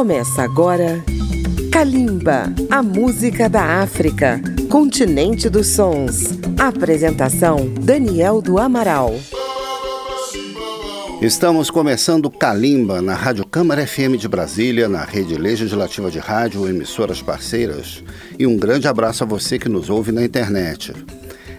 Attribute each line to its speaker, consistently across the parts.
Speaker 1: Começa agora Kalimba, a música da África, continente dos sons. Apresentação Daniel do Amaral.
Speaker 2: Estamos começando Kalimba na Rádio Câmara FM de Brasília, na rede legislativa de rádio, emissoras parceiras. E um grande abraço a você que nos ouve na internet.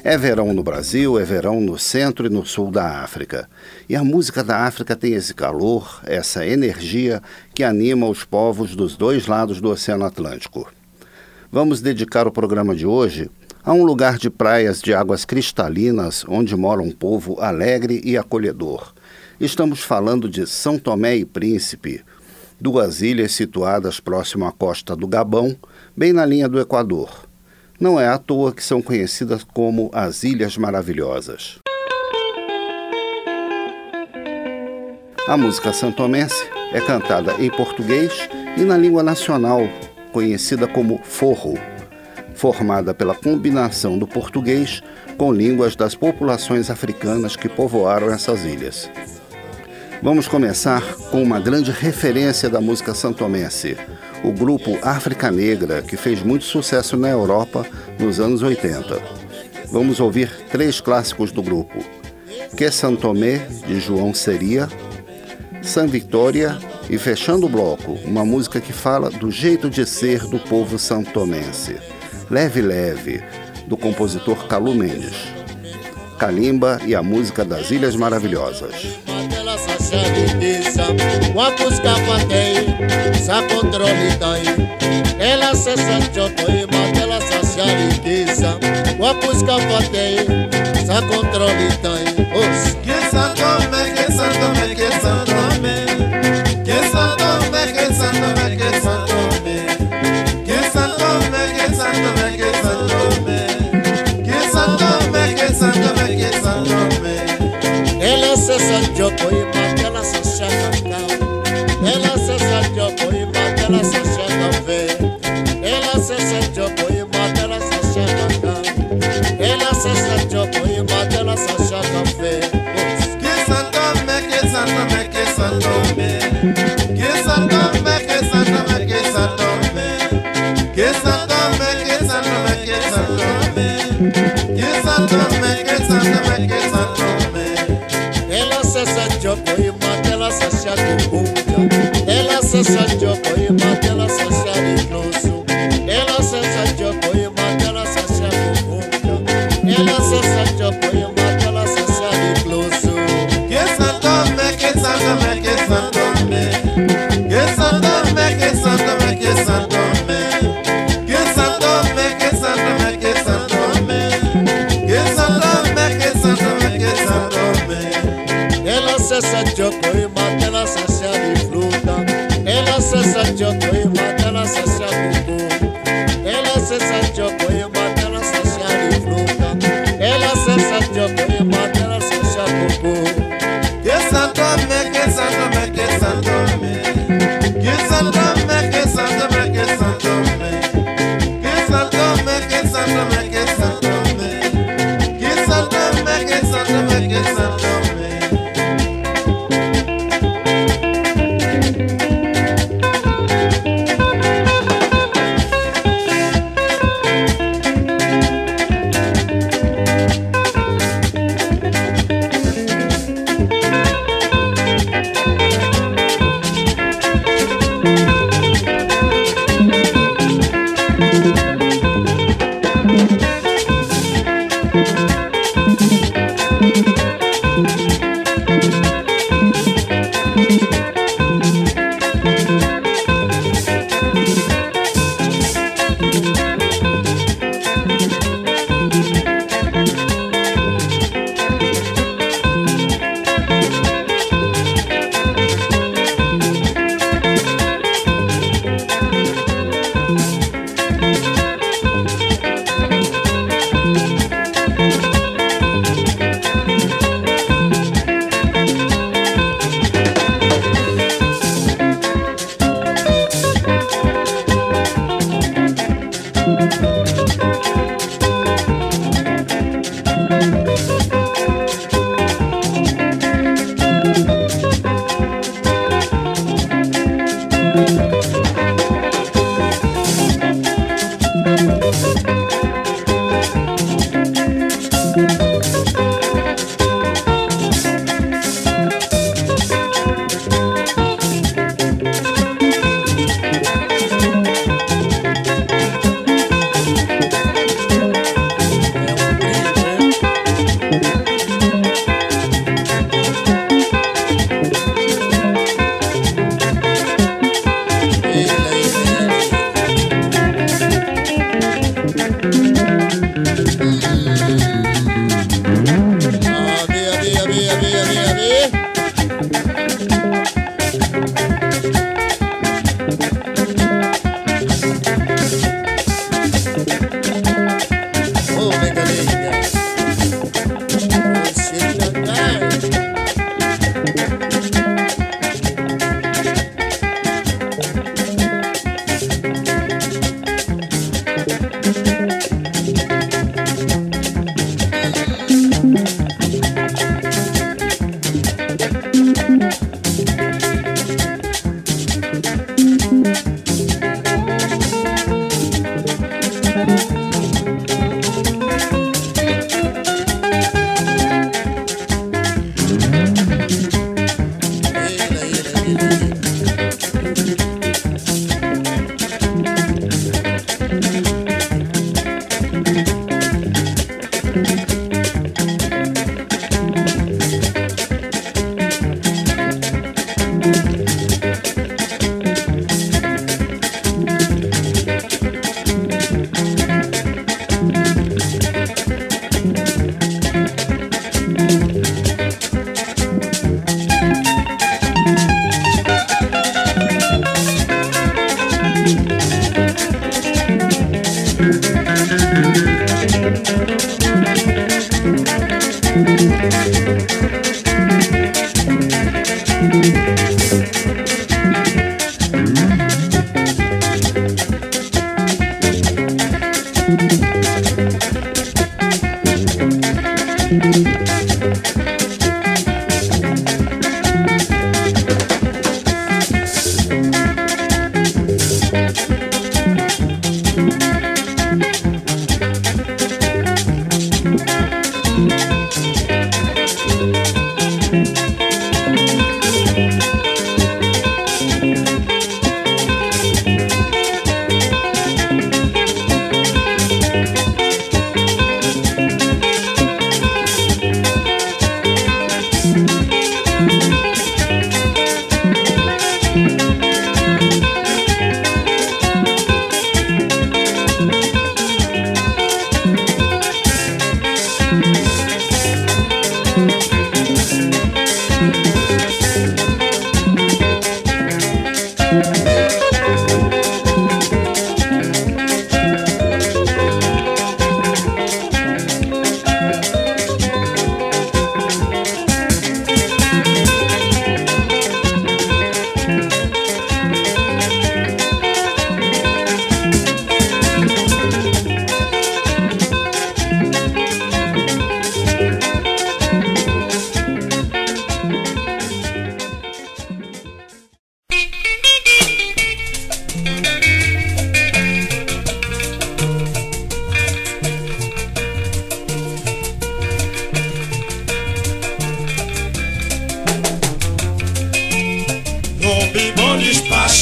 Speaker 2: É verão no Brasil, é verão no centro e no sul da África. E a música da África tem esse calor, essa energia que anima os povos dos dois lados do Oceano Atlântico. Vamos dedicar o programa de hoje a um lugar de praias de águas cristalinas onde mora um povo alegre e acolhedor. Estamos falando de São Tomé e Príncipe, duas ilhas situadas próximo à costa do Gabão, bem na linha do Equador. Não é à toa que são conhecidas como as Ilhas Maravilhosas. A música santomense é cantada em português e na língua nacional, conhecida como forro, formada pela combinação do português com línguas das populações africanas que povoaram essas ilhas. Vamos começar com uma grande referência da música santomense, o grupo África Negra, que fez muito sucesso na Europa nos anos 80. Vamos ouvir três clássicos do grupo: Que Santomé, de João Seria, San Victoria e Fechando o Bloco, uma música que fala do jeito de ser do povo santomense. Leve Leve, do compositor Calu Mendes. Kalimba e a música das Ilhas Maravilhosas.
Speaker 3: sadidiza wapuska patei sa kontrolitai ela se sa chotoi matela sa sadidiza wapuska patei sa kontrolitai os
Speaker 4: que sa tome que sa tome santume, que santume, que santume. Se sancho, coi matela se
Speaker 3: sancho. salsa choco y más de la salsa disfruta. En la salsa choco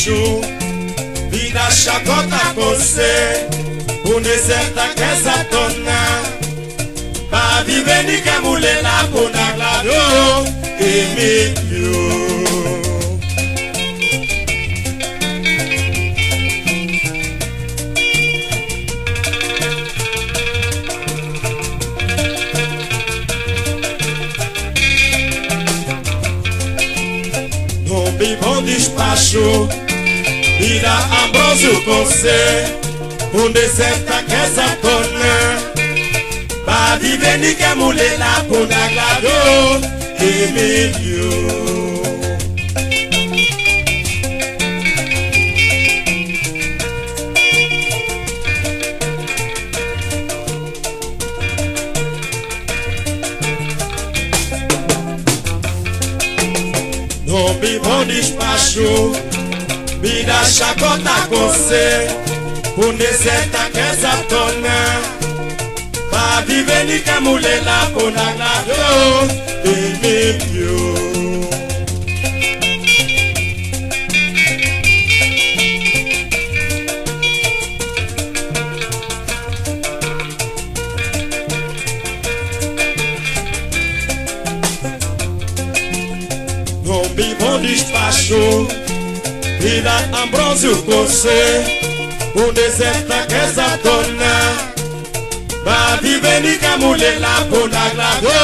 Speaker 3: Exu Vira chacota você Unezertaka é ezatona é babibenika mulela mpona
Speaker 4: glado emilio Bom despacho Bila Ambrose Ponce Undeseta kesa kone. La nike mulela kundaglado Emilio No be bon despacho binashakota kose punesetangeza tona babivenika mulela ponanga yo emebio ina Ambrose ukose um undesertakeza kona bavivenika mulela
Speaker 3: ponaglago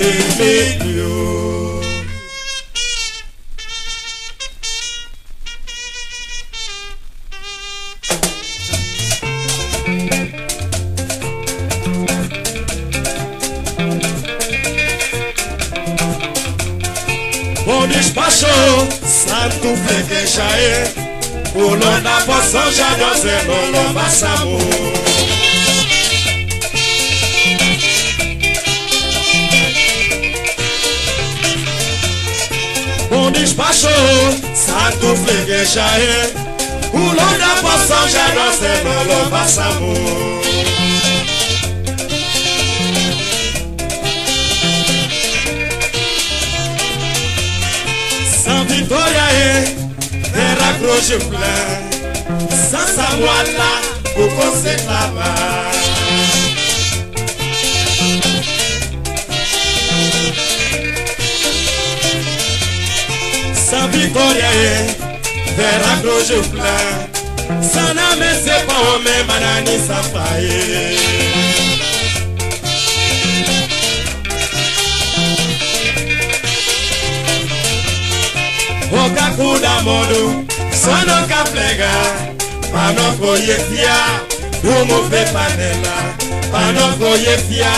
Speaker 3: emilio sanjou com
Speaker 5: Santo Flequejaê Ulonda poção já doze no lomba samu. Um despacho Santo Flequejaê Ulonda poção já doze no lomba samu victoria ye veracro je plein sasa wala okoseklama sa victoria ye veracro je plein sana mesepa omemanani safa ye kuda modu Sono ka plega Pano koye fia Dumu pe panela Pano koye fia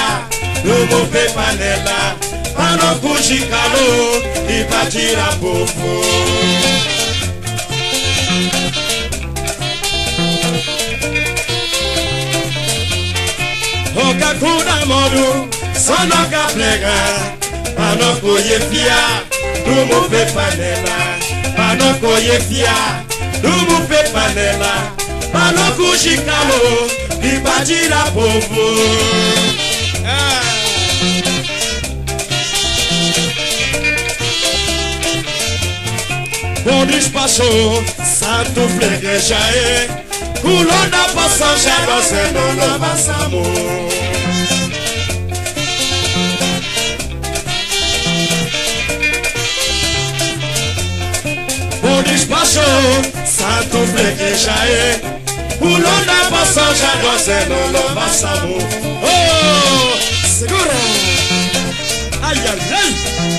Speaker 5: Dumu pe panela Pano kushikalo Ipatira pofu Oka kuda modu Sono ka plega Pano koye fia Dumu pe panela Panoko yefia Dumu pe panela Panoko shikalo Ibajira povo. Bom despacho Santo fleguejae Kulonda poção já chaud, ça tombe que chae. Boulon na bossa jano c'est no lo masamo. Oh,
Speaker 6: seguro. Ay ay ay.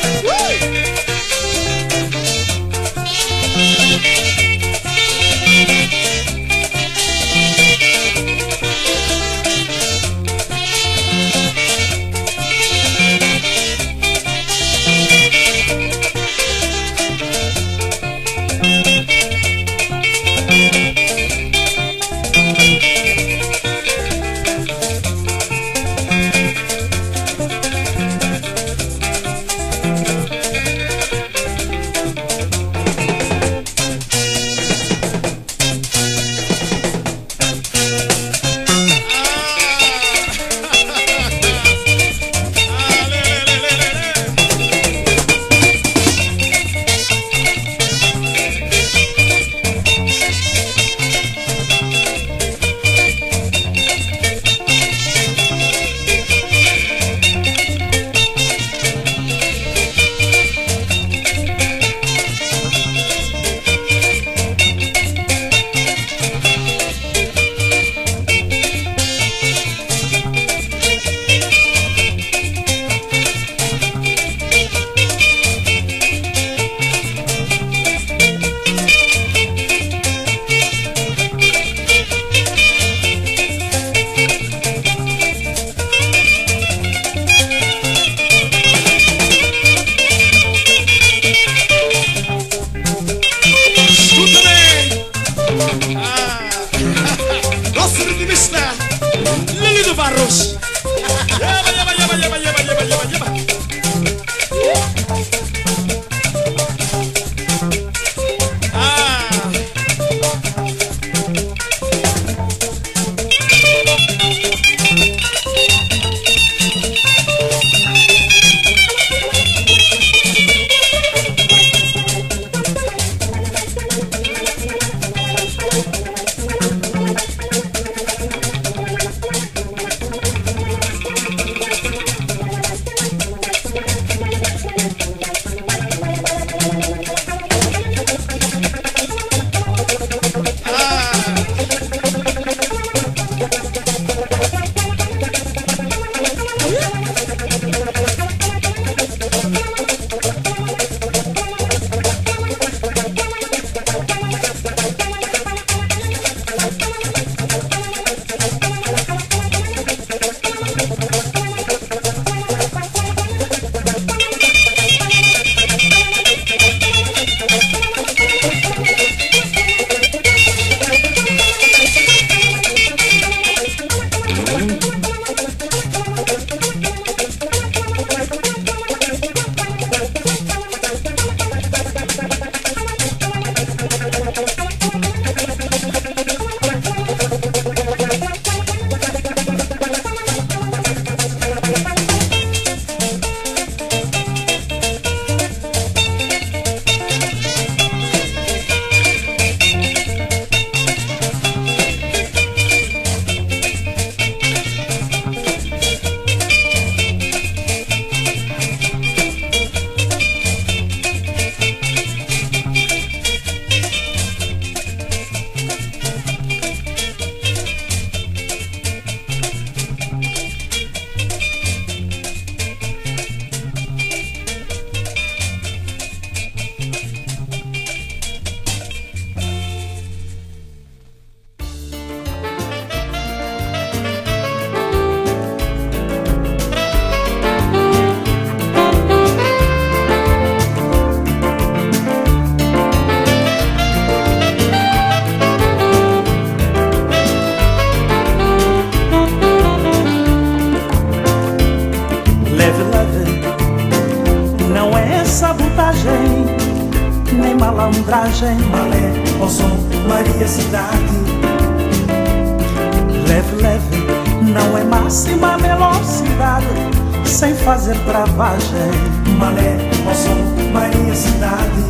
Speaker 6: Travagem.
Speaker 7: Malé, ó som, Maria Cidade.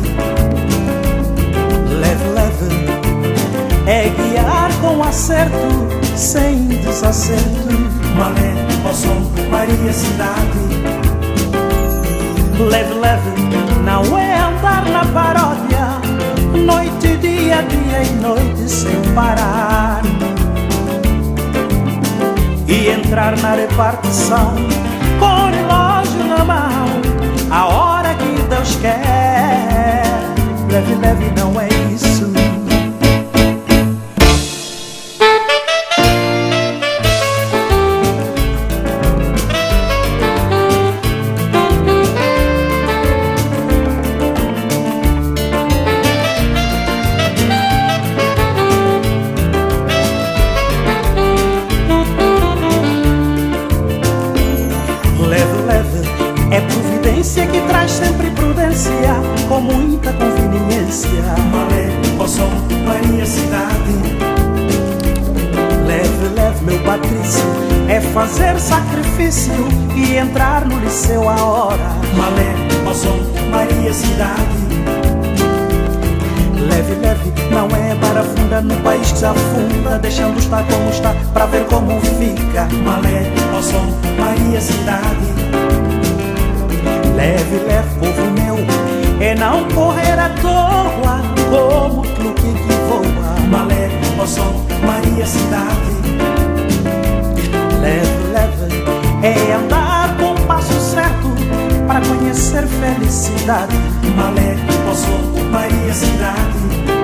Speaker 6: Leve, leve, é guiar com acerto, sem desacerto.
Speaker 7: Malé, ó som, Maria Cidade.
Speaker 6: Leve, leve, não é andar na paródia, noite, dia, dia e noite sem parar. E entrar na repartição Deus quer. Leve, leve, não entrar no liceu a hora.
Speaker 7: Malé, Moção, Maria Cidade.
Speaker 6: Leve, leve, não é para funda no país que se afunda, deixando estar como está, para ver como fica.
Speaker 7: Malé, Moção, Maria Cidade.
Speaker 6: Leve, leve, povo meu, é não correr à toa, como truque que voa.
Speaker 7: Malé, Moção, Maria Cidade
Speaker 6: conhecer felicidade.
Speaker 7: Malé, posso, Maria Cidade.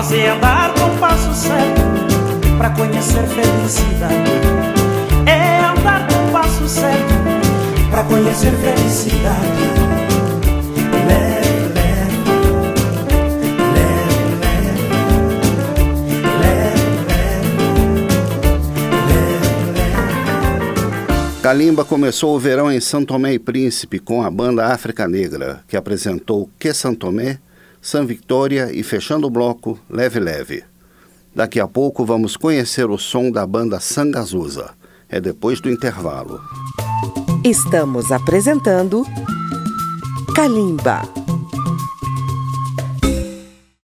Speaker 6: é andar com passo certo Pra conhecer felicidade. É andar com passo certo Pra conhecer felicidade.
Speaker 2: Kalimba começou o verão em São Tomé e Príncipe com a banda África Negra, que apresentou Que São Tomé, San Victoria e fechando o bloco Leve Leve. Daqui a pouco vamos conhecer o som da banda Sangazusa. É depois do intervalo.
Speaker 1: Estamos apresentando Kalimba.